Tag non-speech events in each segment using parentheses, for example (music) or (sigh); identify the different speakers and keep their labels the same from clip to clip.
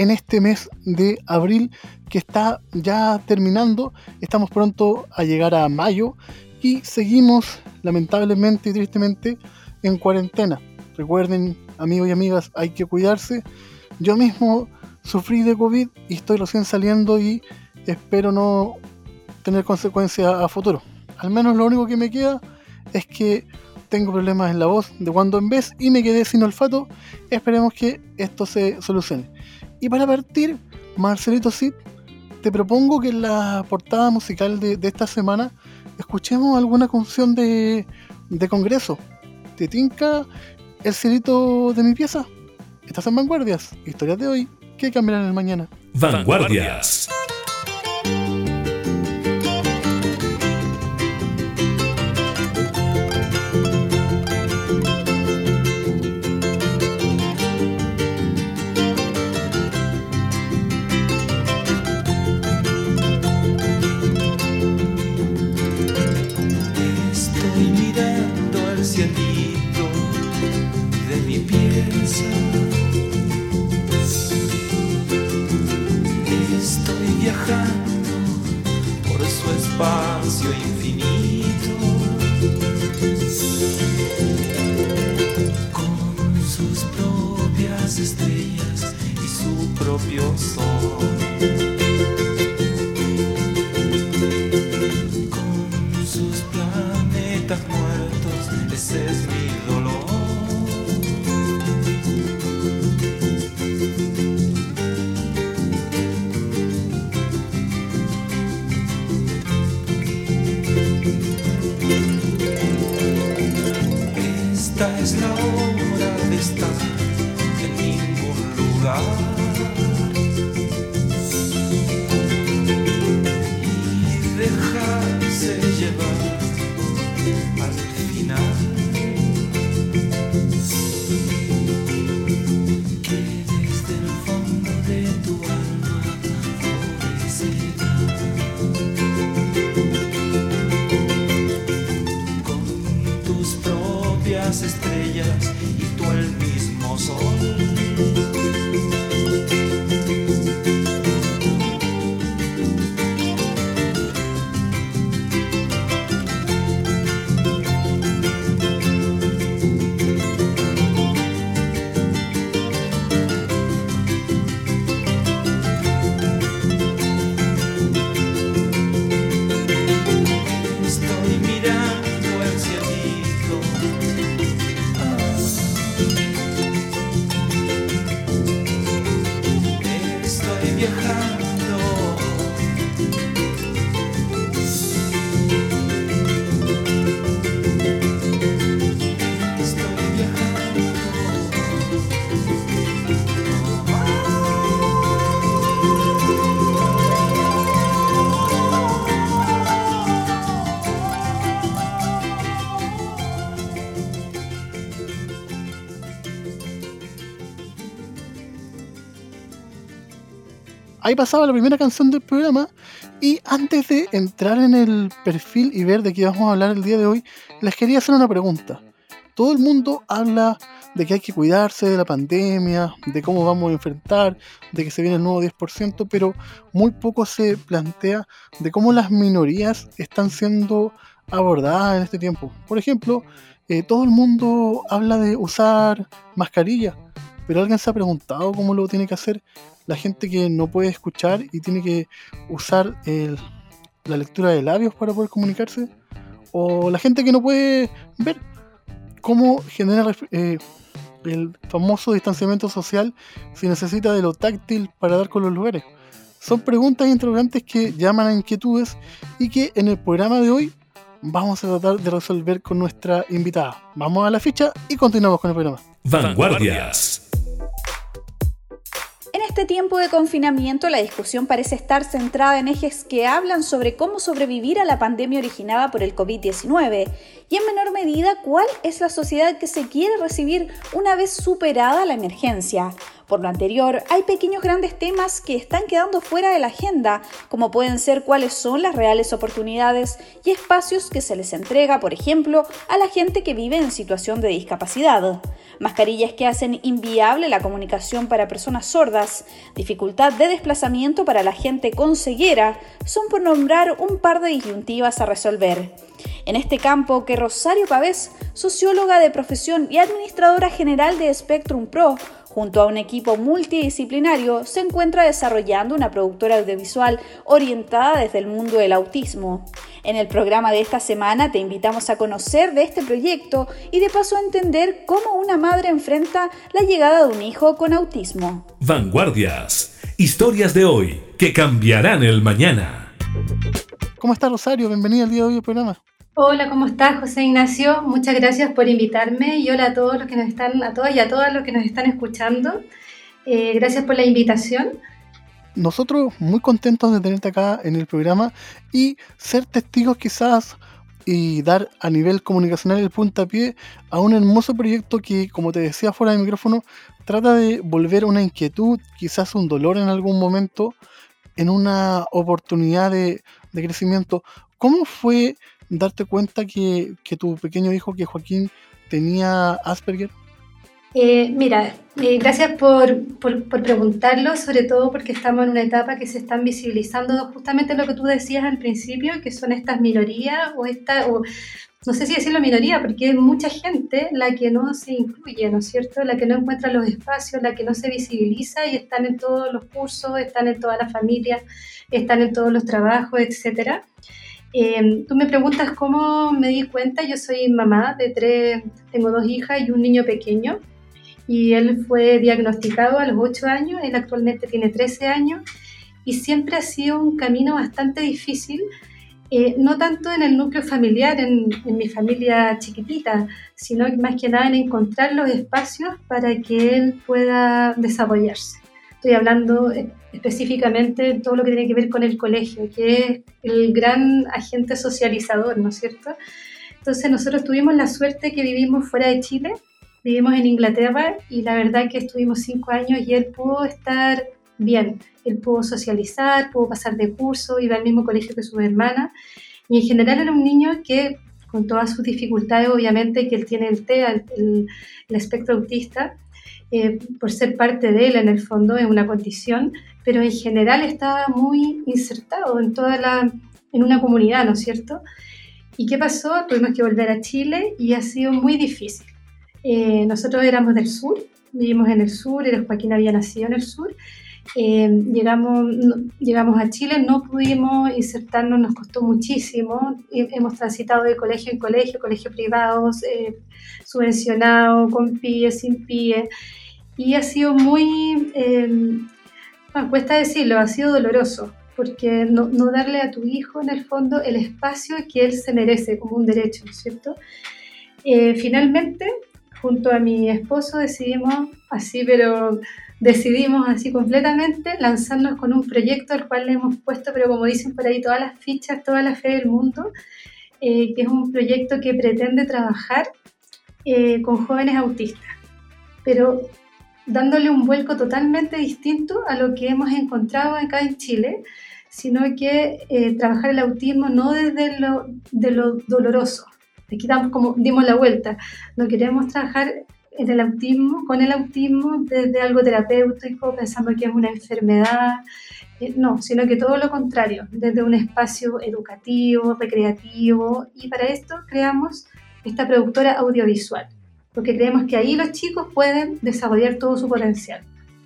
Speaker 1: en este mes de abril que está ya terminando. Estamos pronto a llegar a mayo y seguimos lamentablemente y tristemente en cuarentena. Recuerden amigos y amigas, hay que cuidarse. Yo mismo sufrí de COVID y estoy recién saliendo y espero no tener consecuencias a futuro. Al menos lo único que me queda es que tengo problemas en la voz de cuando en vez y me quedé sin olfato. Esperemos que esto se solucione. Y para partir, Marcelito Cid, te propongo que en la portada musical de, esta semana escuchemos alguna canción de, de Congreso. ¿Te tinca el cielito de mi pieza? Estás en Vanguardias, historias de hoy que cambiarán el mañana.
Speaker 2: Vanguardias. las estrellas y tú el mismo sol.
Speaker 1: Ahí pasaba la primera canción del programa. Y antes de entrar en el perfil y ver de qué vamos a hablar el día de hoy, les quería hacer una pregunta. Todo el mundo habla de que hay que cuidarse de la pandemia, de cómo vamos a enfrentar, de que se viene el nuevo 10%, pero muy poco se plantea de cómo las minorías están siendo abordadas en este tiempo. Por ejemplo, eh, todo el mundo habla de usar mascarilla, pero alguien se ha preguntado cómo lo tiene que hacer la gente que no puede escuchar y tiene que usar la lectura de labios para poder comunicarse, o la gente que no puede ver cómo genera eh, el famoso distanciamiento social si necesita de lo táctil para dar con los lugares. Son preguntas e interrogantes que llaman a inquietudes y que en el programa de hoy vamos a tratar de resolver con nuestra invitada. Vamos a la ficha y continuamos con el programa.
Speaker 2: Vanguardias.
Speaker 3: En este tiempo de confinamiento, la discusión parece estar centrada en ejes que hablan sobre cómo sobrevivir a la pandemia originada por el COVID-19 y en menor medida cuál es la sociedad que se quiere recibir una vez superada la emergencia. Por lo anterior, hay pequeños grandes temas que están quedando fuera de la agenda, como pueden ser cuáles son las reales oportunidades y espacios que se les entrega, por ejemplo, a la gente que vive en situación de discapacidad. Mascarillas que hacen inviable la comunicación para personas sordas, dificultad de desplazamiento para la gente con ceguera, son por nombrar un par de disyuntivas a resolver. En este campo que Rosario Pavés, socióloga de profesión y administradora general de Spectrum Pro, junto a un equipo multidisciplinario, se encuentra desarrollando una productora audiovisual orientada desde el mundo del autismo. En el programa de esta semana te invitamos a conocer de este proyecto y de paso a entender cómo una madre enfrenta la llegada de un hijo con autismo.
Speaker 4: Vanguardias. Historias de hoy que cambiarán el mañana.
Speaker 1: ¿Cómo está Rosario? Bienvenida al día de hoy al programa.
Speaker 5: Hola, ¿cómo estás, José Ignacio? Muchas gracias por invitarme y hola a todos los que nos están, a todas y a todas los que nos están escuchando. Eh, gracias por la invitación.
Speaker 1: Nosotros muy contentos de tenerte acá en el programa y ser testigos quizás y dar a nivel comunicacional el puntapié a un hermoso proyecto que, como te decía fuera del micrófono, trata de volver una inquietud, quizás un dolor en algún momento, en una oportunidad de, de crecimiento. ¿Cómo fue darte cuenta que, tu pequeño hijo, que Joaquín, tenía Asperger?
Speaker 5: Eh, mira, eh, gracias por, por, preguntarlo, sobre todo porque estamos en una etapa que se están visibilizando justamente lo que tú decías al principio, que son estas minorías o esta, no sé si decirlo minoría, porque es mucha gente la que no se incluye, ¿no es cierto? La que no encuentra los espacios, la que no se visibiliza y están en todos los cursos, están en todas las familias, están en todos los trabajos, etcétera. Em, tú me preguntas cómo me di cuenta, yo soy mamá de tres, tengo dos hijas y un niño pequeño, y él fue diagnosticado a los 8 años, él actualmente tiene 13 años, y siempre ha sido un camino bastante difícil, eh, no tanto en el núcleo familiar, en, en, mi familia chiquitita, sino más que nada en encontrar los espacios para que él pueda desarrollarse. Estoy hablando específicamente de todo lo que tiene que ver con el colegio, que es el gran agente socializador, ¿no es cierto? Entonces nosotros tuvimos la suerte que vivimos fuera de Chile, vivimos en Inglaterra y la verdad que estuvimos cinco años y él pudo estar bien, él pudo socializar, pudo pasar de curso, iba al mismo colegio que su hermana y en general era un niño que con todas sus dificultades, obviamente que él tiene el TEA, el, el espectro autista, eh, por ser parte de él en el fondo, es una condición, pero en general estaba muy insertado en toda la, en una comunidad, ¿no es cierto? ¿Y qué pasó? Tuvimos que volver a Chile y ha sido muy difícil. Eh, nosotros éramos del sur, vivimos en el sur, el Joaquín había nacido en el sur. Eh, llegamos, llegamos a Chile, no pudimos insertarnos, nos costó muchísimo. Hemos transitado de colegio en colegio, colegios privados, eh, subvencionados, con PIE, sin PIE y ha sido muy, eh, cuesta decirlo, ha sido doloroso, porque no, darle a tu hijo en el fondo el espacio que él se merece como un derecho, ¿cierto? Eh, finalmente, junto a mi esposo decidimos así, pero decidimos así completamente lanzarnos con un proyecto al cual le hemos puesto, pero como dicen por ahí, todas las fichas, toda la fe del mundo, eh, que es un proyecto que pretende trabajar eh, con jóvenes autistas. Pero dándole un vuelco totalmente distinto a lo que hemos encontrado acá en Chile, sino que eh, trabajar el autismo no desde lo, de lo doloroso. Aquí damos como, dimos la vuelta. No queremos trabajar en el autismo, con el autismo desde algo terapéutico, pensando que es una enfermedad. Eh, no, sino que todo lo contrario, desde un espacio educativo, recreativo. Y para esto creamos esta productora audiovisual porque creemos que ahí los chicos pueden desarrollar todo su potencial.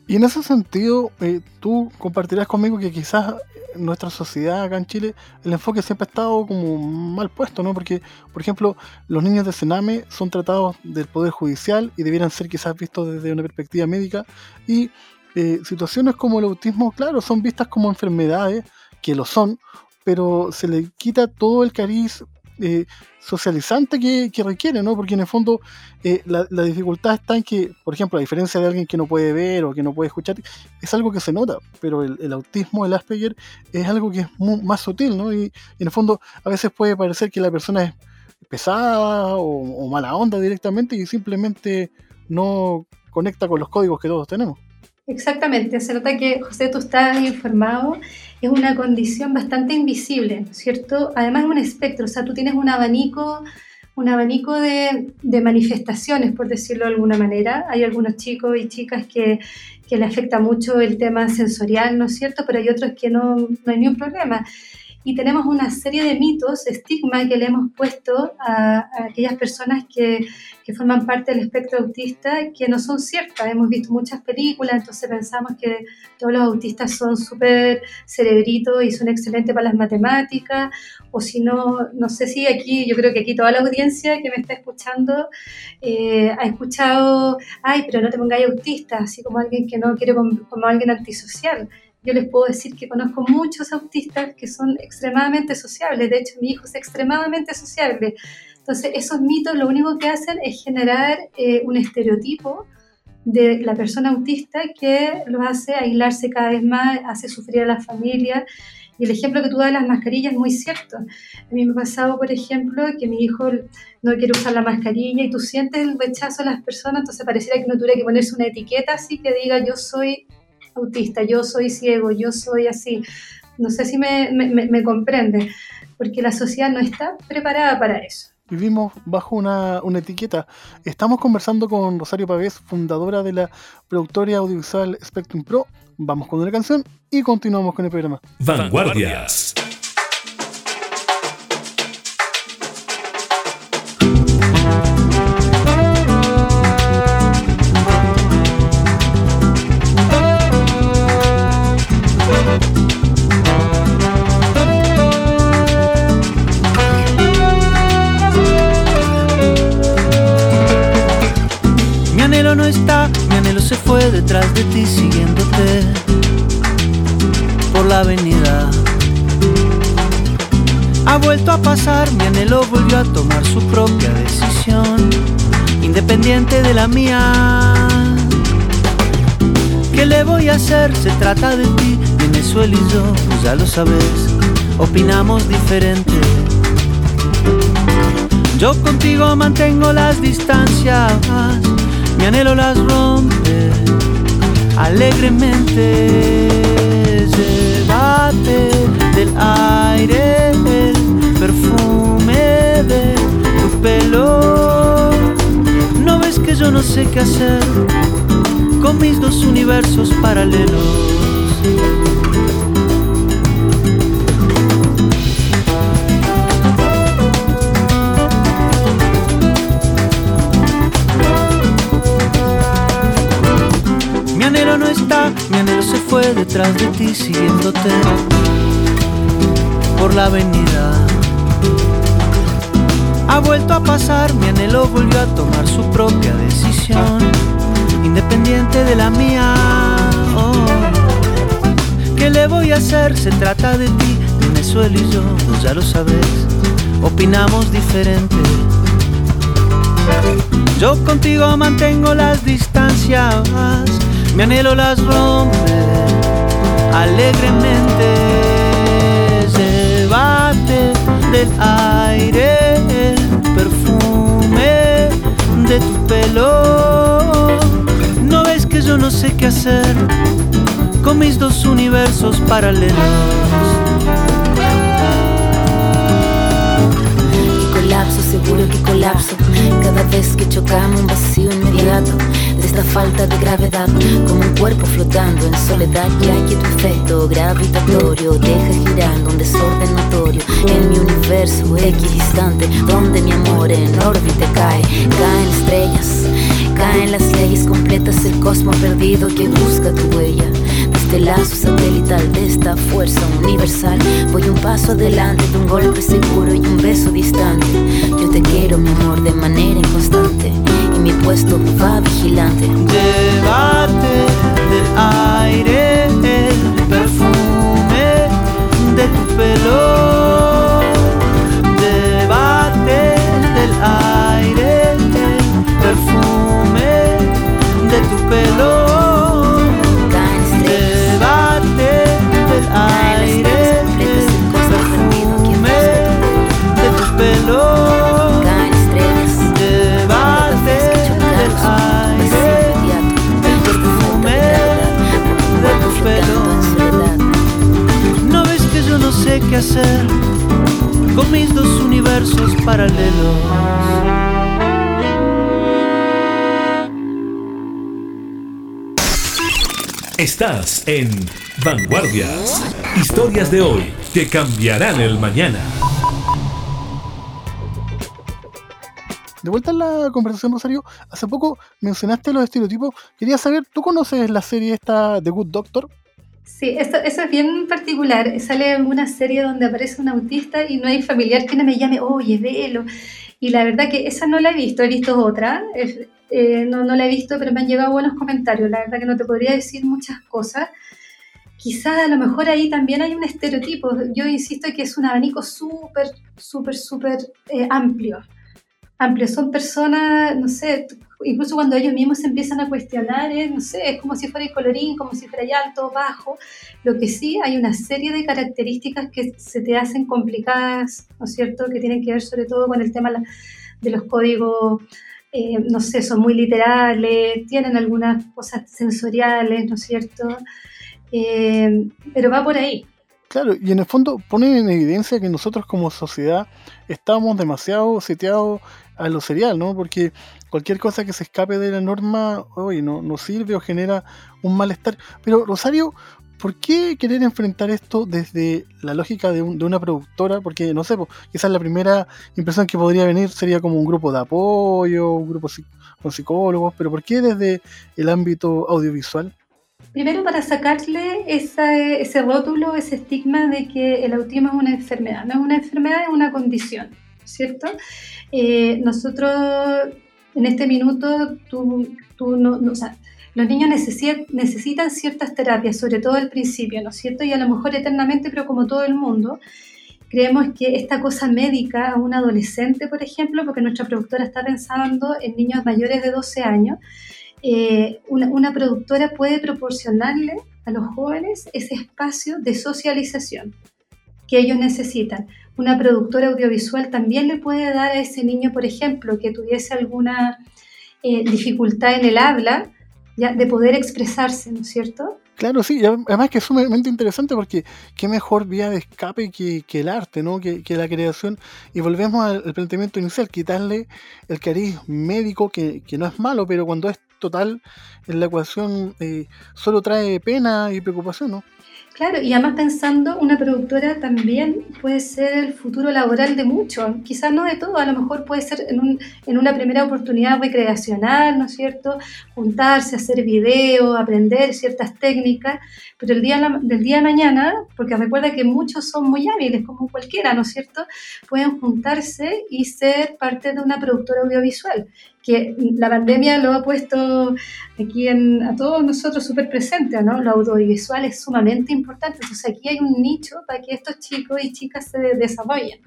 Speaker 1: Y en ese sentido, eh, tú compartirás conmigo que quizás en nuestra sociedad acá en Chile el enfoque siempre ha estado como mal puesto, ¿no? Porque, por ejemplo, los niños de Sename son tratados del Poder Judicial y debieran ser quizás vistos desde una perspectiva médica y eh, situaciones como el autismo, claro, son vistas como enfermedades, que lo son, pero se le quita todo el cariz eh, socializante que, requiere, ¿no? Porque en el fondo eh, la, dificultad está en que, por ejemplo, a diferencia de alguien que no puede ver o que no puede escuchar, es algo que se nota, pero el, autismo, el Asperger, es algo que es más sutil, ¿no? Y, en el fondo a veces puede parecer que la persona es pesada o mala onda directamente y simplemente no conecta con los códigos que todos tenemos.
Speaker 5: Exactamente, se nota que José, tú estás informado, es una condición bastante invisible, ¿cierto? Además es un espectro, o sea, tú tienes un abanico, un abanico de, manifestaciones, por decirlo de alguna manera. Hay algunos chicos y chicas que, que le afecta mucho el tema sensorial, ¿no es cierto? Pero hay otros que no, no hay ningún problema y tenemos una serie de mitos, estigma que le hemos puesto a, aquellas personas que, que, forman parte del espectro autista que no son ciertas. Hemos visto muchas películas, entonces pensamos que todos los autistas son súper cerebritos y son excelentes para las matemáticas, o si no, no sé si aquí, yo creo que aquí toda la audiencia que me está escuchando eh, ha escuchado, ay, pero no te pongáis autista, así como alguien que no quiere como, como alguien antisocial yo les puedo decir que conozco muchos autistas que son extremadamente sociables. De hecho, mi hijo es extremadamente sociable. Entonces, esos mitos lo único que hacen es generar eh, un estereotipo de la persona autista que lo hace aislarse cada vez más, hace sufrir a la familia. Y el ejemplo que tú das de las mascarillas es muy cierto. A mí me ha pasado, por ejemplo, que mi hijo no quiere usar la mascarilla y tú sientes el rechazo de las personas, entonces pareciera que no tuviera que ponerse una etiqueta así que diga yo soy autista, yo soy ciego, yo soy así. No sé si me, me, comprende, porque la sociedad no está preparada para eso
Speaker 1: vivimos bajo una, una, etiqueta. Estamos conversando con Rosario Pavés, fundadora de la productora audiovisual Spectrum Pro. Vamos con una canción y continuamos con el programa.
Speaker 4: Vanguardias.
Speaker 6: Tomar su propia decisión, independiente de la mía. ¿Qué le voy a hacer? Se trata de ti, Venezuela y yo, pues ya lo sabes, opinamos diferente. Yo contigo mantengo las distancias, mi anhelo las rompe alegremente. Llévate del aire yo no sé qué hacer con mis dos universos paralelos. no está, mi anhelo se fue detrás de ti siguiéndote por la avenida. Ha vuelto a pasar, mi anhelo volvió a tomar su propia decisión, independiente de la mía. Oh. ¿Qué le voy a hacer? Se trata de ti, Venezuela y yo, pues ya lo sabes, opinamos diferente. Yo contigo mantengo las distancias mi anhelo las rompe alegremente. Llévate del aire de. No ves que yo no sé qué hacer con mis dos universos paralelos.
Speaker 7: colapso, seguro que colapso. Cada vez que chocamos un vacío inmediato esta falta de gravedad como un cuerpo flotando en soledad ya que tu efecto gravitatorio deja girando un desorden notorio en mi universo equidistante donde mi amor en órbita cae caen estrellas caen las leyes completas el cosmos perdido que busca tu huella el lazo satelital de esta fuerza universal voy un paso adelante de un golpe seguro y un beso distante yo te quiero mi amor de manera inconstante mi puesto va vigilante.
Speaker 6: Llévate del aire el perfume de tu pelo. Hacer con mis dos universos paralelos.
Speaker 4: Estás en Vanguardias. Historias de hoy que cambiarán el mañana.
Speaker 1: De vuelta en la conversación, Rosario, hace poco mencionaste los estereotipos. Quería saber, ¿tú conoces la serie esta The Good Doctor?
Speaker 5: Sí, eso, eso es bien particular. Sale una serie donde aparece un autista y no hay familiar que no me llame, oye, velo. Y la verdad que esa no la he visto, he visto otra. Eh, no, no la he visto, pero me han llegado buenos comentarios. La verdad que no te podría decir muchas cosas. Quizás a lo mejor ahí también hay un estereotipo. Yo insisto que es un abanico súper, súper, súper eh, amplio. Amplio. Son personas, no sé, incluso cuando ellos mismos se empiezan a cuestionar, no sé, es como si fuera el colorín, como si fuera alto, bajo. Lo que sí, hay una serie de características que se te hacen complicadas, ¿no es cierto?, que tienen que ver sobre todo con el tema de los códigos, eh, no sé, son muy literales, tienen algunas cosas sensoriales, ¿no es cierto? Eh, pero va por ahí.
Speaker 1: Claro, y en el fondo ponen en evidencia que nosotros como sociedad estamos demasiado seteados a lo serial, ¿no? Porque cualquier cosa que se escape de la norma, hoy no, no sirve o genera un malestar. Pero Rosario, ¿por qué querer enfrentar esto desde la lógica de, una productora? Porque, no sé, quizás la primera impresión que podría venir sería como un grupo de apoyo, un grupo con psicólogos, pero ¿por qué desde el ámbito audiovisual?
Speaker 5: Primero para sacarle ese rótulo, ese estigma de que el autismo es una enfermedad. No es una enfermedad, es una condición, ¿cierto? Eh, nosotros en este minuto, tú, tú no, o sea, los niños necesitan ciertas terapias, sobre todo al principio, ¿no es cierto? Y a lo mejor eternamente, pero como todo el mundo, creemos que esta cosa médica a un adolescente, por ejemplo, porque nuestra productora está pensando en niños mayores de 12 años, eh, una productora puede proporcionarle a los jóvenes ese espacio de socialización que ellos necesitan una productora audiovisual también le puede dar a ese niño, por ejemplo, que tuviese alguna eh, dificultad en el habla, ya, de poder expresarse, ¿no es cierto?
Speaker 1: Claro, sí, además que es sumamente interesante porque qué mejor vía de escape que, el arte, ¿no? Que, la creación. Y volvemos al, planteamiento inicial, quitarle el cariz médico, que, no es malo, pero cuando es total en la ecuación eh, solo trae pena y preocupación, ¿no?
Speaker 5: Claro, y además pensando, una productora también puede ser el futuro laboral de muchos, quizás no de todo, a lo mejor puede ser en, un, en una primera oportunidad recreacional, ¿no es cierto? Juntarse, hacer video, aprender ciertas técnicas, pero el día del día de mañana, porque recuerda que muchos son muy hábiles, como cualquiera, ¿no es cierto? Pueden juntarse y ser parte de una productora audiovisual que la pandemia lo ha puesto aquí en, a todos nosotros súper presente, ¿no? Lo audiovisual es sumamente importante. Entonces aquí hay un nicho para que estos chicos y chicas se desarrollen.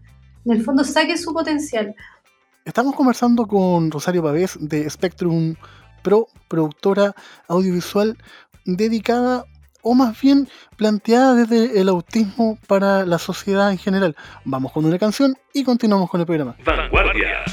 Speaker 5: En el fondo saquen su potencial.
Speaker 1: Estamos conversando con Rosario Pavés de Spectrum Pro, productora audiovisual dedicada o más bien planteada desde el autismo para la sociedad en general. Vamos con una canción y continuamos con el programa.
Speaker 4: Vanguardia.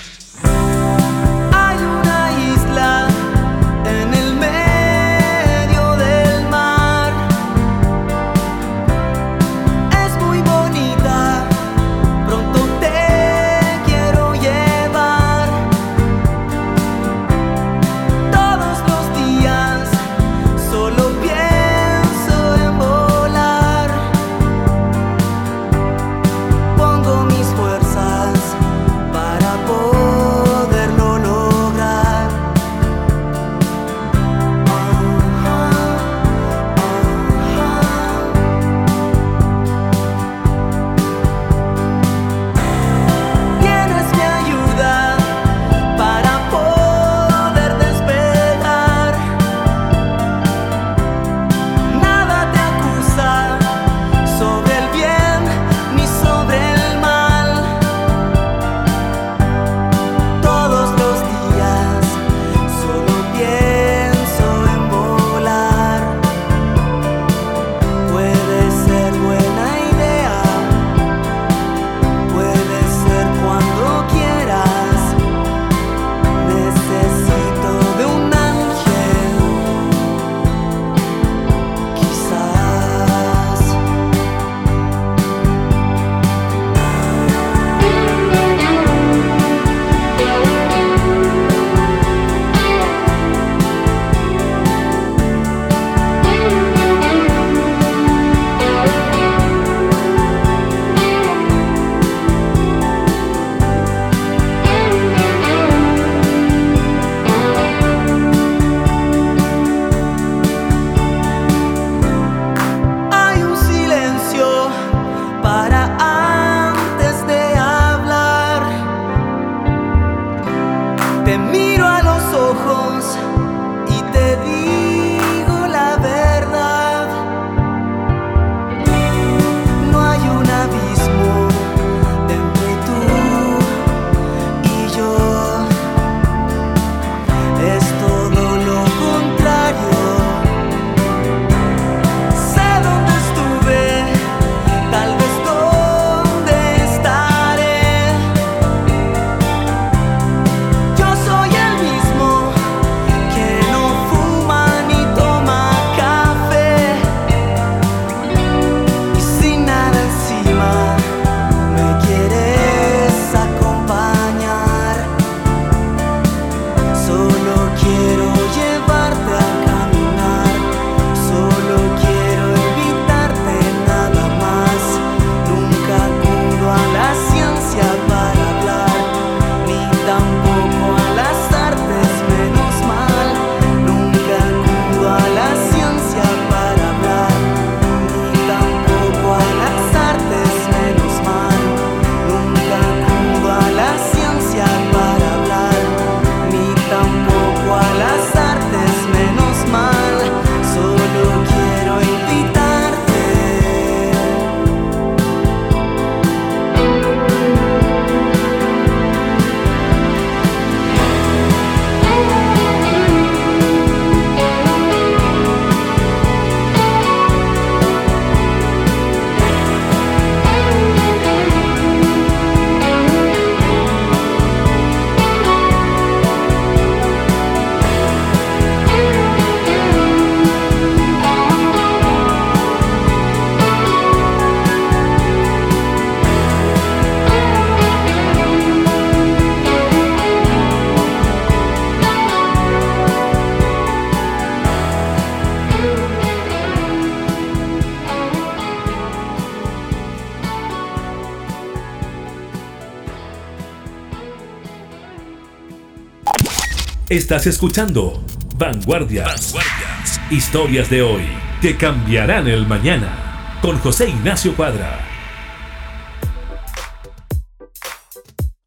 Speaker 4: Estás escuchando Vanguardias. Vanguardias. Historias de hoy que cambiarán el mañana. Con José Ignacio Cuadra.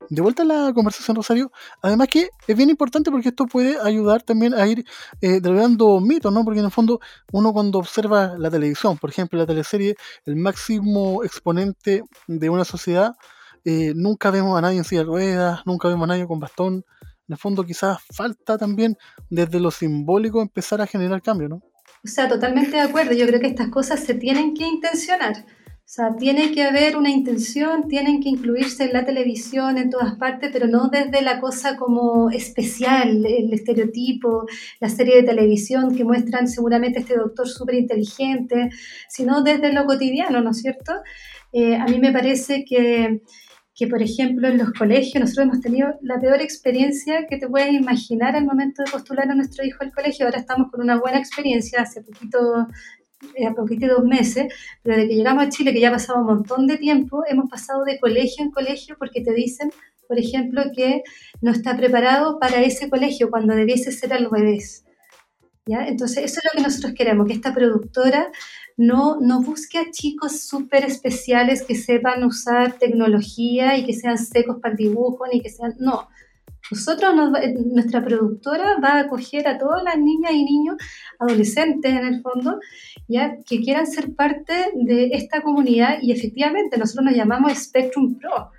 Speaker 1: De vuelta a la conversación, Rosario. Además que es bien importante porque esto puede ayudar también a ir eh, derribando mitos, ¿no? Porque en el fondo uno cuando observa la televisión, por ejemplo, la teleserie, el máximo exponente de una sociedad, eh, nunca vemos a nadie en silla de ruedas, nunca vemos a nadie con bastón, en el fondo quizás falta también desde lo simbólico empezar a generar cambio, ¿no?
Speaker 5: O sea, totalmente de acuerdo. Yo creo que estas cosas se tienen que intencionar. O sea, tiene que haber una intención, tienen que incluirse en la televisión, en todas partes, pero no desde la cosa como especial, el estereotipo, la serie de televisión que muestran seguramente este doctor súper inteligente, sino desde lo cotidiano, ¿no es cierto? Eh, a mí me parece que que, por ejemplo, en los colegios nosotros hemos tenido la peor experiencia que te puedes imaginar al momento de postular a nuestro hijo al colegio. Ahora estamos con una buena experiencia, hace poquito, eh, poquito dos meses, pero de que llegamos a Chile, que ya ha pasado un montón de tiempo, hemos pasado de colegio en colegio porque te dicen, por ejemplo, que no está preparado para ese colegio cuando debiese ser al revés. ¿Ya? Entonces, eso es lo que nosotros queremos, que esta productora no, no busque a chicos súper especiales que sepan usar tecnología y que sean secos para el dibujo, ni que sean... No, nosotros, nuestra productora va a acoger a todas las niñas y niños, adolescentes en el fondo, ya que quieran ser parte de esta comunidad y efectivamente nosotros nos llamamos Spectrum Pro.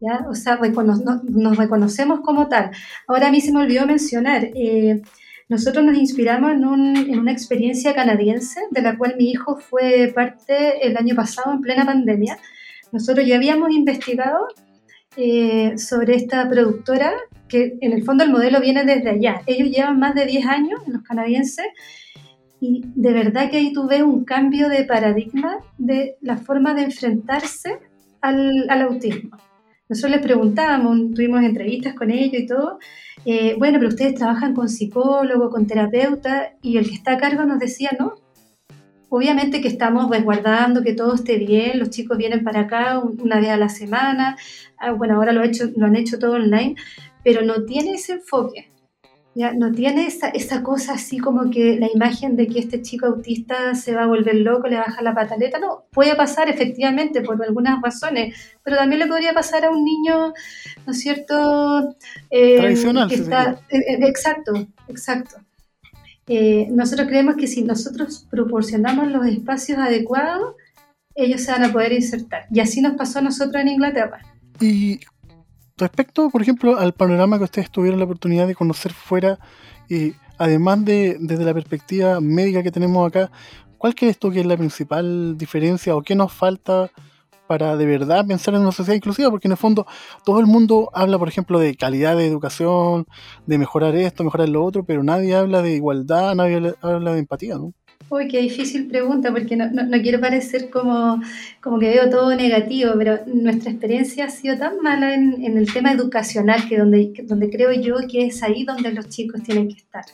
Speaker 5: ¿ya? O sea, nos reconocemos como tal. Ahora a mí se me olvidó mencionar, eh, nosotros nos inspiramos en, una experiencia canadiense de la cual mi hijo fue parte el año pasado en plena pandemia. Nosotros ya habíamos investigado eh, sobre esta productora, que en el fondo el modelo viene desde allá. Ellos llevan más de 10 años, los canadienses, y de verdad que ahí tú ves un cambio de paradigma de la forma de enfrentarse al, al autismo. Nosotros les preguntábamos, tuvimos entrevistas con ellos y todo, eh, bueno, pero ustedes trabajan con psicólogo, con terapeuta, y el que está a cargo nos decía, no, obviamente que estamos resguardando que todo esté bien, los chicos vienen para acá una vez a la semana, ah, bueno, ahora lo, hecho, lo han hecho todo online, pero no tiene ese enfoque. ¿Ya? No tiene esa, esa cosa así como que la imagen de que este chico autista se va a volver loco, le baja la pataleta. No, puede pasar efectivamente por algunas razones, pero también le podría pasar a un niño, ¿no es cierto?
Speaker 1: Eh, Tradicional.
Speaker 5: Que está, eh, eh, exacto, exacto. nosotros creemos que si nosotros proporcionamos los espacios adecuados, ellos se van a poder insertar. Y así nos pasó a nosotros en Inglaterra.
Speaker 1: ¿Y Respecto, por ejemplo, al panorama que ustedes tuvieron la oportunidad de conocer fuera, y además de desde la perspectiva médica que tenemos acá, ¿cuál crees tú que es la principal diferencia o qué nos falta para de verdad pensar en una sociedad inclusiva? Porque en el fondo todo el mundo habla, por ejemplo, de calidad de educación, de mejorar esto, mejorar lo otro, pero nadie habla de igualdad, nadie habla de empatía, ¿no?
Speaker 5: Uy, qué difícil pregunta, porque no, quiero parecer como, como que veo todo negativo, pero nuestra experiencia ha sido tan mala en, el tema educacional que donde, donde creo yo que es ahí donde los chicos tienen que estar.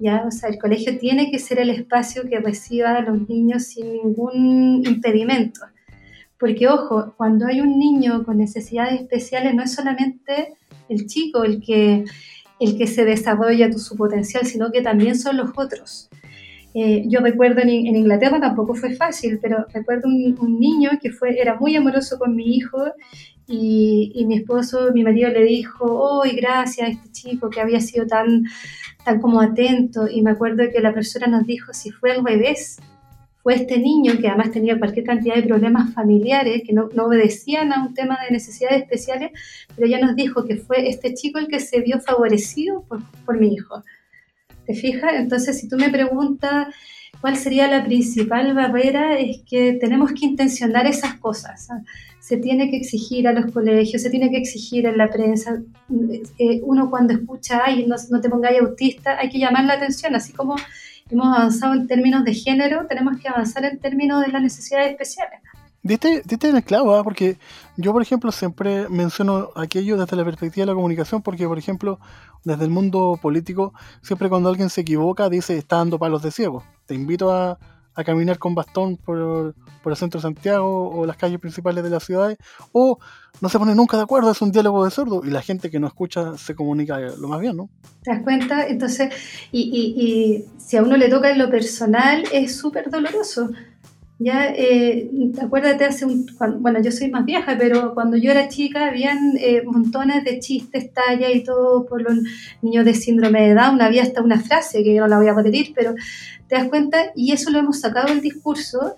Speaker 5: ¿ya? O sea, el colegio tiene que ser el espacio que reciba a los niños sin ningún impedimento. Porque, ojo, cuando hay un niño con necesidades especiales, no es solamente el chico el que, el que se desarrolla su potencial, sino que también son los otros. Eh, yo recuerdo en, Inglaterra tampoco fue fácil, pero recuerdo un, niño que fue, era muy amoroso con mi hijo y, mi esposo, mi marido le dijo, hoy gracias a este chico que había sido tan, tan como atento y me acuerdo que la persona nos dijo, si fue al revés, fue este niño que además tenía cualquier cantidad de problemas familiares que no, obedecían a un tema de necesidades especiales, pero ella nos dijo que fue este chico el que se vio favorecido por, por mi hijo. ¿Te fijas? Entonces, si tú me preguntas cuál sería la principal barrera, es que tenemos que intencionar esas cosas. Se tiene que exigir a los colegios, se tiene que exigir en la prensa. Eh, uno cuando escucha, ay, no, no te pongáis autista, hay que llamar la atención, así como hemos avanzado en términos de género, tenemos que avanzar en términos de las necesidades especiales.
Speaker 1: Diste, diste en el clavo, ¿ah? porque yo, por ejemplo, siempre menciono aquello desde la perspectiva de la comunicación, porque, por ejemplo, desde el mundo político, siempre cuando alguien se equivoca, dice está dando palos de ciego. Te invito a, a caminar con bastón por, por el centro de Santiago o las calles principales de las ciudades, o no se pone nunca de acuerdo, es un diálogo de sordo y la gente que no escucha se comunica lo más bien, ¿no?
Speaker 5: ¿Te das cuenta? Entonces, y, y si a uno le toca en lo personal, es súper doloroso. Ya, eh, acuérdate hace un, bueno, yo soy más vieja, pero cuando yo era chica habían eh, montones de chistes, tallas y todo por los niños de síndrome de Down, había hasta una frase que yo no la voy a repetir, pero te das cuenta, y eso lo hemos sacado del discurso,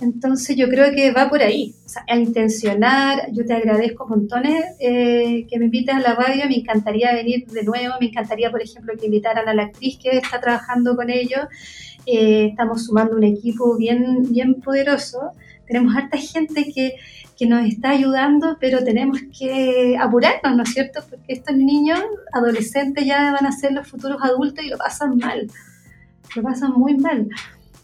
Speaker 5: entonces yo creo que va por ahí, o sea, a intencionar, yo te agradezco montones eh, que me invites a la radio, me encantaría venir de nuevo, me encantaría, por ejemplo, que invitaran a la actriz que está trabajando con ellos, eh, estamos sumando un equipo bien, bien poderoso, tenemos harta gente que, que, nos está ayudando, pero tenemos que apurarnos, ¿no es cierto? Porque estos niños, adolescentes, ya van a ser los futuros adultos y lo pasan mal, lo pasan muy mal.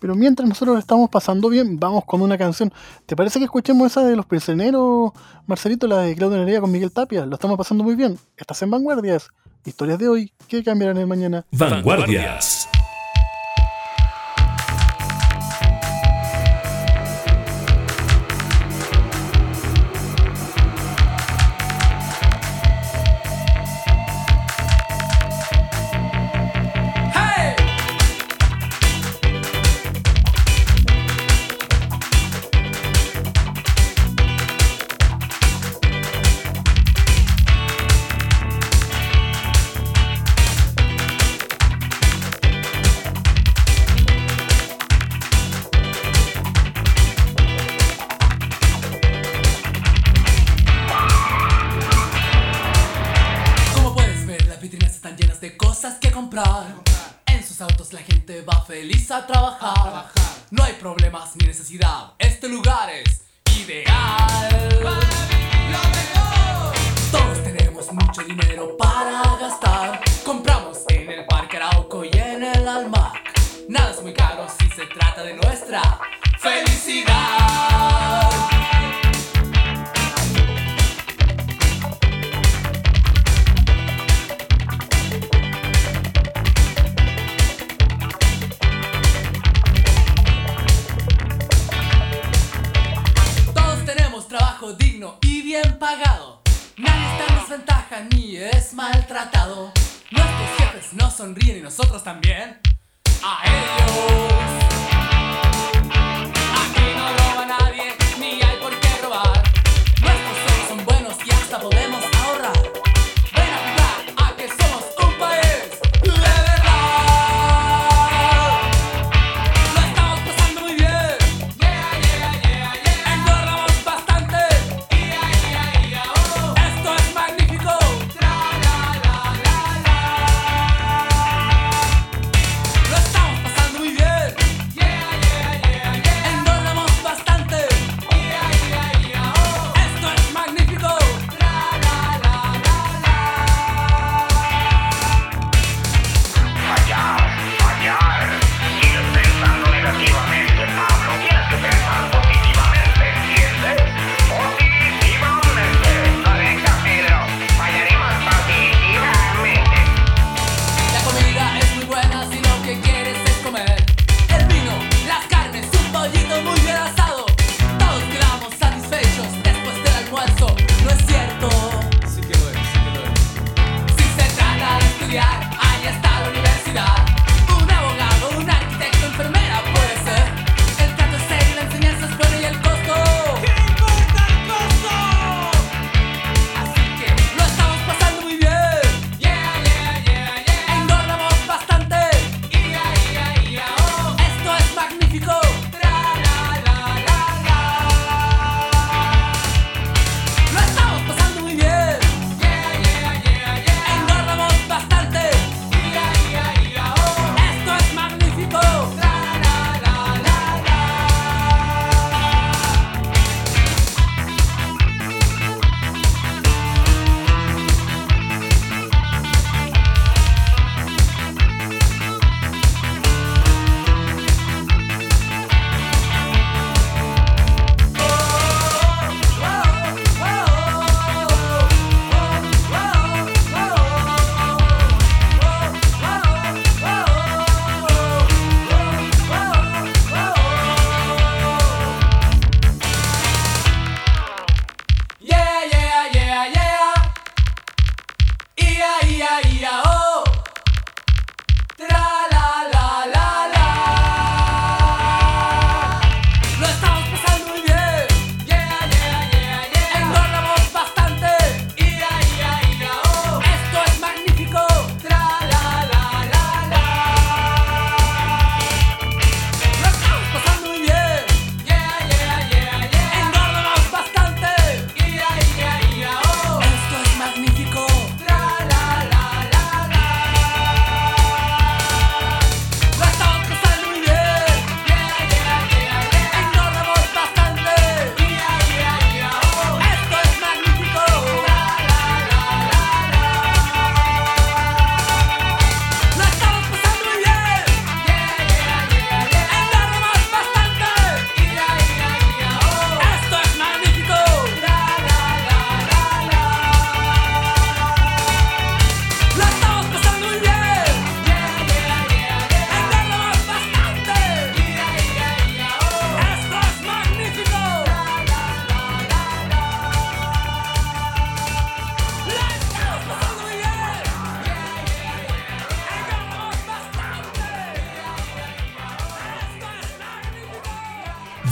Speaker 1: Pero mientras nosotros estamos pasando bien, vamos con una canción. ¿Te parece que escuchemos esa de Los Prisioneros, Marcelito, la de Claudio Nerea con Miguel Tapia? Lo estamos pasando muy bien. Estás en Vanguardias. Historias de hoy que cambiarán el mañana.
Speaker 8: Vanguardias. Este lugar es ideal. Lo mejor. Todos tenemos mucho dinero para gastar. Compramos en el Parque Arauco y en el Almac. Nada es muy caro si se trata de nuestra felicidad.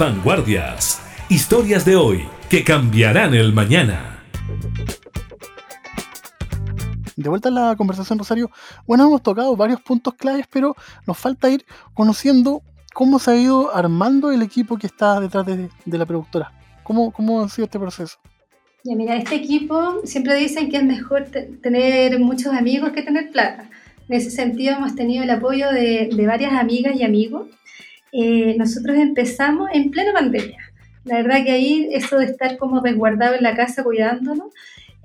Speaker 4: Vanguardias. Historias de hoy que cambiarán el mañana.
Speaker 1: De vuelta a la conversación, Rosario. Bueno, hemos tocado varios puntos claves, pero nos falta ir conociendo cómo se ha ido armando el equipo que está detrás de, la productora. ¿Cómo, ¿Cómo ha sido este proceso?
Speaker 5: Ya, mira, este equipo siempre dicen que es mejor tener muchos amigos que tener plata. En ese sentido hemos tenido el apoyo de, varias amigas y amigos. Eh, nosotros empezamos en plena pandemia. La verdad que ahí eso de estar como resguardado en la casa cuidándonos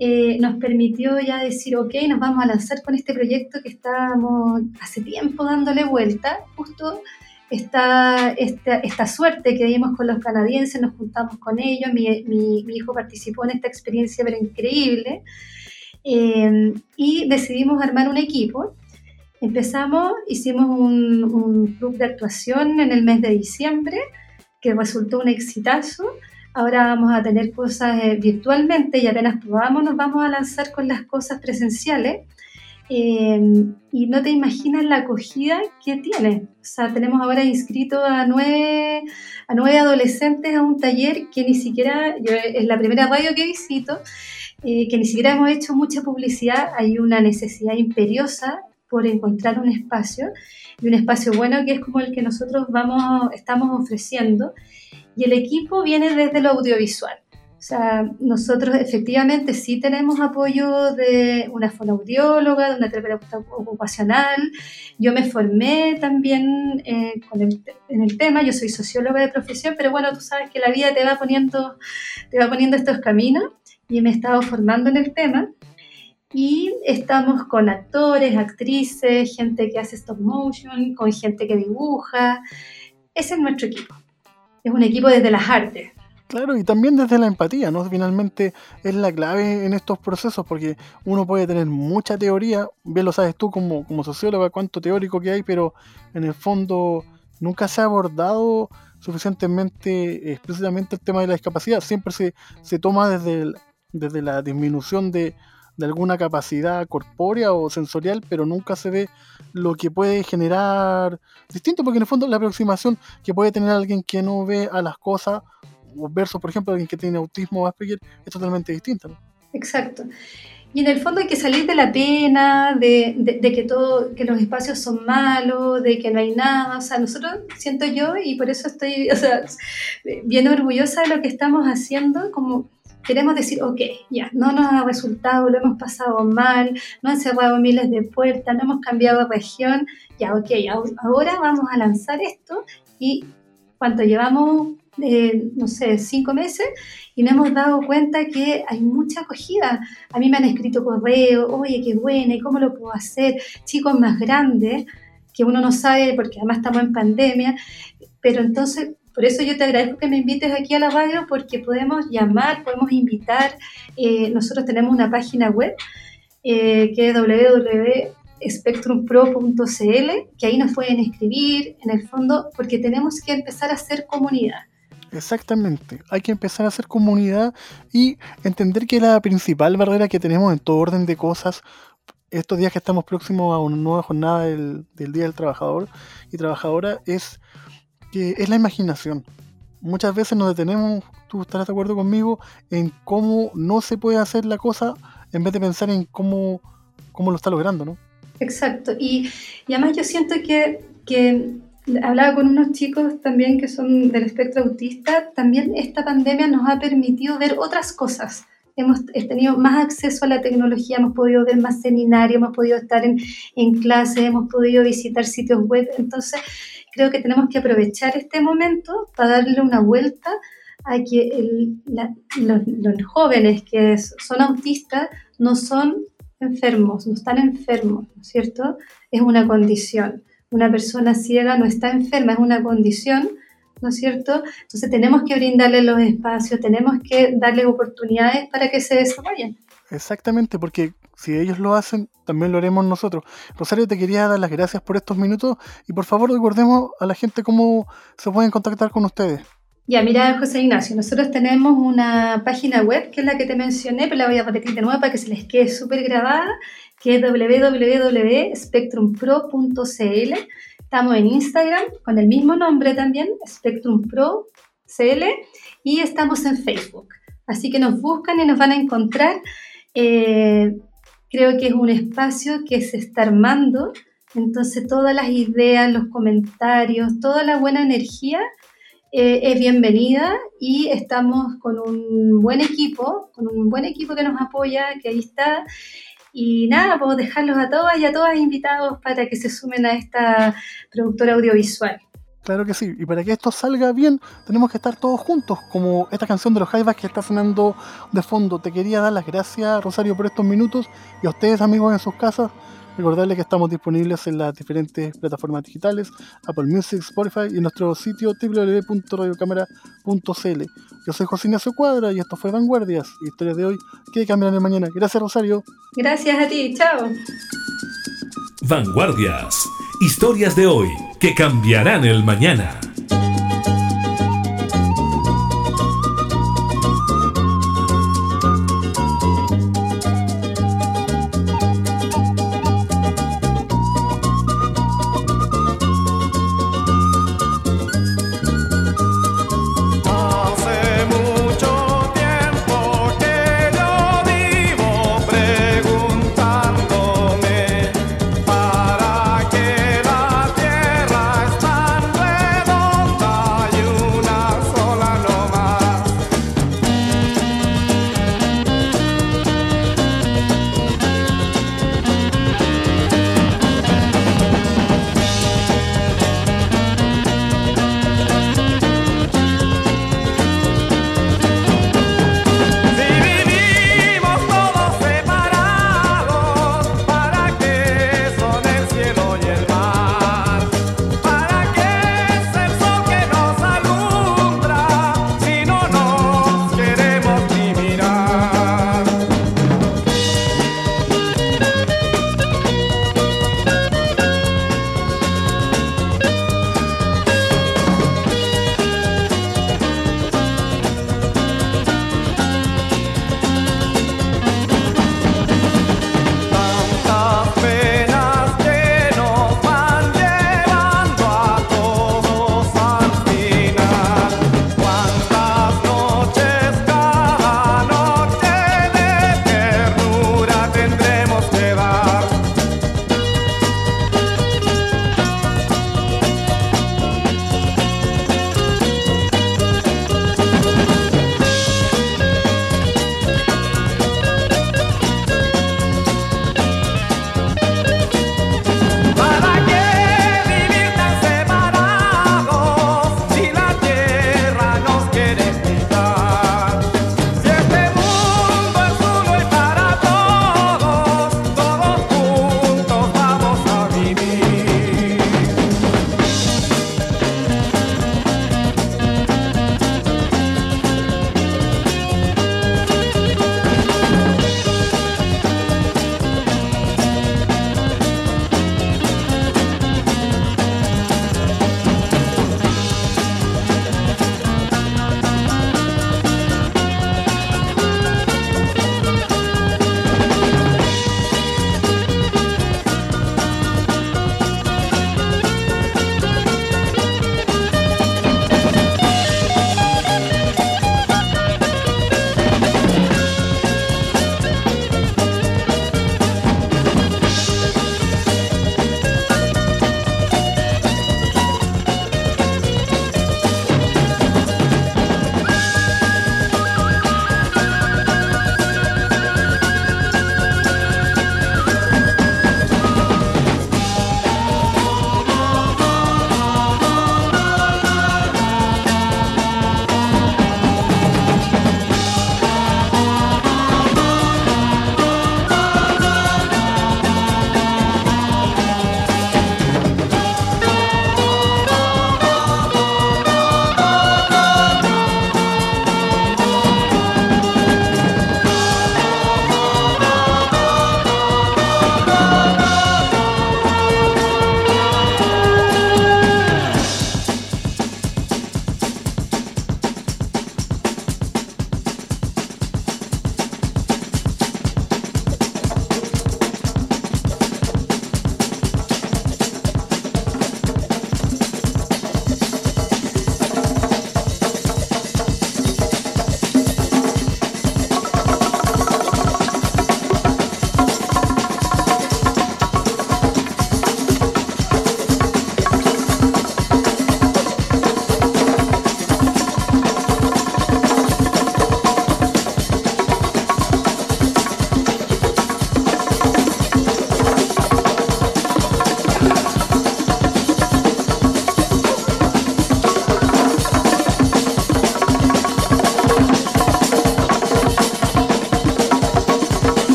Speaker 5: eh, nos permitió ya decir, ok, nos vamos a lanzar con este proyecto que estábamos hace tiempo dándole vuelta, justo esta, esta, suerte que dimos con los canadienses, nos juntamos con ellos, mi, mi, hijo participó en esta experiencia pero increíble eh, y decidimos armar un equipo. Empezamos, hicimos un, un, club de actuación en el mes de diciembre que resultó un exitazo. Ahora vamos a tener cosas eh, virtualmente y apenas probamos nos vamos a lanzar con las cosas presenciales. Em, y no te imaginas la acogida que tiene. O sea, tenemos ahora inscrito a nueve, a nueve adolescentes a un taller que ni siquiera, yo, es la primera radio que visito, eh, que ni siquiera hemos hecho mucha publicidad. Hay una necesidad imperiosa por encontrar un espacio y un espacio bueno que es como el que nosotros vamos, estamos ofreciendo. Y el equipo viene desde lo audiovisual. O sea, nosotros efectivamente sí tenemos apoyo de una fonoaudióloga, de una terapeuta ocupacional. Yo me formé también eh, en el tema, yo soy socióloga de profesión, pero bueno, tú sabes que la vida te va poniendo, te va poniendo estos caminos y me he estado formando en el tema. Y estamos con actores, actrices, gente que hace stop motion, con gente que dibuja. Ese es nuestro equipo. Es un equipo desde las artes
Speaker 1: Claro, y también desde la empatía, ¿no? Finalmente es la clave en estos procesos, porque uno puede tener mucha teoría, bien lo sabes tú como, como socióloga, cuánto teórico que hay, pero en el fondo nunca se ha abordado suficientemente explícitamente el tema de la discapacidad. Siempre se, se toma desde, desde la disminución de, de alguna capacidad corpórea o sensorial, pero nunca se ve lo que puede generar distinto, porque en el fondo la aproximación que puede tener alguien que no ve a las cosas versus, por ejemplo, alguien que tiene autismo o Asperger, es totalmente distinta.
Speaker 5: Exacto. Y en el fondo hay que salir de la pena, de, de, que todo, que los espacios son malos, de que no hay nada. O sea, nosotros siento yo, y por eso estoy (laughs) o sea, bien orgullosa de lo que estamos haciendo, como queremos decir, ok, ya, no nos ha resultado, lo hemos pasado mal, no han cerrado miles de puertas, no hemos cambiado de región, ya, ok, ahora vamos a lanzar esto y cuánto llevamos no sé, cinco meses y nos hemos dado cuenta que hay mucha acogida. A mí me han escrito correo, oye, qué buena, ¿y cómo lo puedo hacer? Chicos más grandes, que uno no sabe porque además estamos en pandemia, pero entonces por eso yo te agradezco que me invites aquí a la radio porque podemos llamar, podemos invitar. Eh, nosotros tenemos una página web eh, que es www.spectrumpro.cl, que ahí nos pueden escribir en el fondo porque tenemos que empezar a hacer comunidad.
Speaker 1: Exactamente, hay que empezar a hacer comunidad y entender que la principal barrera que tenemos en todo orden de cosas, estos días que estamos próximos a una nueva jornada del, Día del Trabajador y Trabajadora, es que es la imaginación. Muchas veces nos detenemos, tú estarás de acuerdo conmigo, en cómo no se puede hacer la cosa en vez de pensar en cómo, cómo lo está logrando, ¿no?
Speaker 5: Exacto, y, y además yo siento que, que hablaba con unos chicos también que son del espectro autista, también esta pandemia nos ha permitido ver otras cosas. Hemos tenido más acceso a la tecnología, hemos podido ver más seminarios, hemos podido estar en, en clases, hemos podido visitar sitios web. Entonces, creo que tenemos que aprovechar este momento para darle una vuelta a que los, los jóvenes que son autistas no son enfermos, no están enfermos, ¿no es cierto? Es una condición una persona ciega no está enferma, es una condición, ¿no es cierto? Entonces tenemos que brindarle los espacios, tenemos que darle oportunidades para que se desarrollen.
Speaker 1: Exactamente, porque si ellos lo hacen, también lo haremos nosotros. Rosario, te quería dar las gracias por estos minutos y por favor recordemos a la gente cómo se pueden contactar con ustedes.
Speaker 5: Ya, mira, José Ignacio, nosotros tenemos una página web que es la que te mencioné, pero la voy a repetir de nuevo para que se les quede súper grabada, que es www.spectrumpro.cl. Estamos en Instagram con el mismo nombre también, Spectrum Pro, y estamos en Facebook. Así que nos buscan y nos van a encontrar. Eh, creo que es un espacio que se está armando, entonces todas las ideas, los comentarios, toda la buena energía eh, es bienvenida y estamos con un buen equipo, con un buen equipo que nos apoya, que ahí está. Y nada, puedo dejarlos a todas y a todas invitados para que se sumen a esta productora audiovisual.
Speaker 1: Claro que sí, y para que esto salga bien, tenemos que estar todos juntos, como esta canción de los Jaivas que está sonando de fondo. Te quería dar las gracias, Rosario, por estos minutos, y a ustedes, amigos, en sus casas, recordarles que estamos disponibles en las diferentes plataformas digitales, Apple Music, Spotify y en nuestro sitio www.radiocámara.cl. Yo soy José Ignacio Cuadra y esto fue Vanguardias, historias de hoy que cambiarán el mañana. Gracias, Rosario.
Speaker 5: Gracias a ti, chao.
Speaker 4: Vanguardias Historias de hoy que cambiarán el mañana.